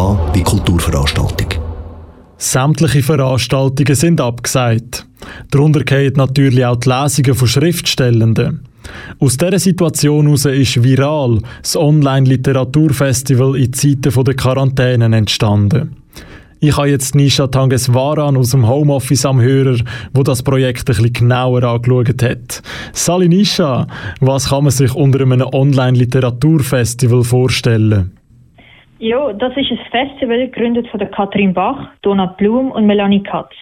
K wie Kulturveranstaltung. Sämtliche Veranstaltungen sind abgesagt. Darunter gehen natürlich auch die Lesungen von Schriftstellenden. Aus dieser Situation heraus ist viral das Online-Literaturfestival in Zeiten der Quarantäne entstanden. Ich habe jetzt Nisha Tangeswaran aus dem Homeoffice am Hörer, wo das Projekt bisschen genauer angeschaut hat. Sali Nisha, was kann man sich unter einem Online-Literaturfestival vorstellen? Ja, das ist ein Festival gegründet von Katrin Bach, Donat Blum und Melanie Katz.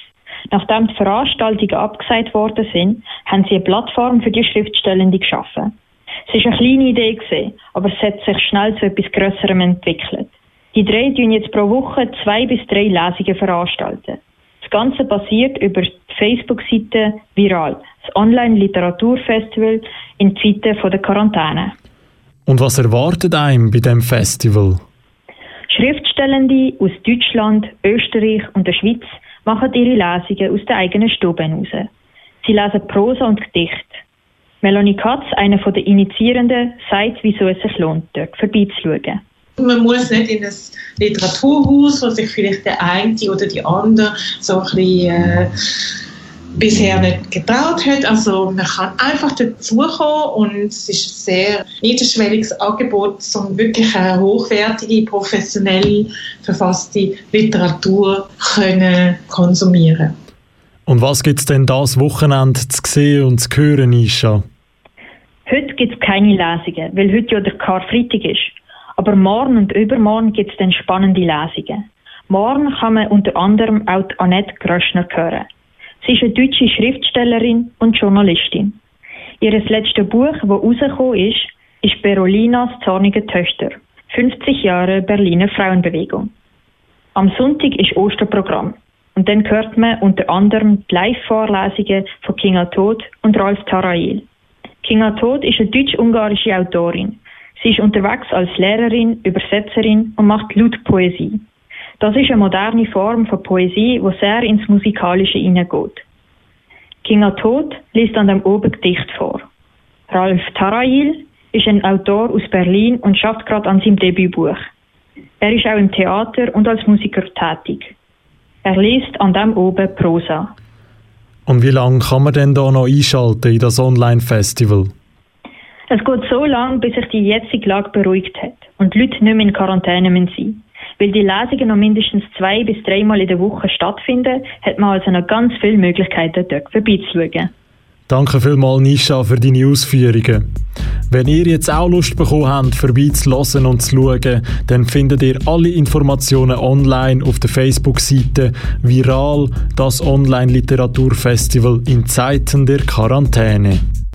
Nachdem die Veranstaltungen abgesagt worden sind, haben sie eine Plattform für die Schriftstellenden geschaffen. Es war eine kleine Idee, gewesen, aber es hat sich schnell zu etwas Größerem entwickelt. Die drei tun jetzt pro Woche zwei bis drei Lesungen veranstalten. Das Ganze basiert über die Facebook-Seite Viral, das Online-Literaturfestival in Zeiten der Quarantäne. Und was erwartet einem bei dem Festival? Schriftstellende aus Deutschland, Österreich und der Schweiz machen ihre Lesungen aus den eigenen Stuben heraus. Sie lesen Prosa und Gedicht. Melanie Katz, einer der Initiierenden, sagt, wieso es sich lohnt, dort vorbeizuschauen. Man muss nicht in ein Literaturhaus, wo sich vielleicht der eine oder die andere so ein bisschen äh, bisher nicht getraut hat. Also man kann einfach dazukommen und es ist ein sehr niederschwelliges Angebot, um wirklich eine hochwertige, professionell verfasste Literatur können konsumieren Und was gibt es denn das Wochenende zu sehen und zu hören, Isha? Heute gibt es keine Lesungen, weil heute ja der Karfreitag ist. Aber morgen und übermorgen gibt es dann spannende Lesungen. Morgen kann man unter anderem auch Annette Gröschner hören. Sie ist eine deutsche Schriftstellerin und Journalistin. Ihr letztes Buch, das rausgekommen ist, ist Berolinas zornige Töchter. 50 Jahre Berliner Frauenbewegung. Am Sonntag ist Osterprogramm. Und dann hört man unter anderem die Live-Vorlesungen von Kinga Tod und Ralf Tarail. Kinga Tod ist eine deutsch-ungarische Autorin. Sie ist unterwegs als Lehrerin, Übersetzerin und macht Lautpoesie. Das ist eine moderne Form von Poesie, die sehr ins Musikalische hineingeht. Kinga Tod liest an dem oben Gedicht vor. Ralf Tarail ist ein Autor aus Berlin und schafft gerade an seinem Debütbuch. Er ist auch im Theater und als Musiker tätig. Er liest an dem oben Prosa. Und wie lange kann man denn da noch einschalten in das Online-Festival? Es geht so lange, bis sich die jetzige Lage beruhigt hat und die Leute nicht mehr in Quarantäne sein müssen. Weil die Lesungen noch mindestens zwei bis dreimal in der Woche stattfinden, hat man also noch ganz viele Möglichkeiten, dort vorbeizuschauen. Danke vielmals, Nisha, für deine Ausführungen. Wenn ihr jetzt auch Lust bekommen habt, vorbeizulassen und zu schauen, dann findet ihr alle Informationen online auf der Facebook-Seite Viral, das Online-Literaturfestival in Zeiten der Quarantäne.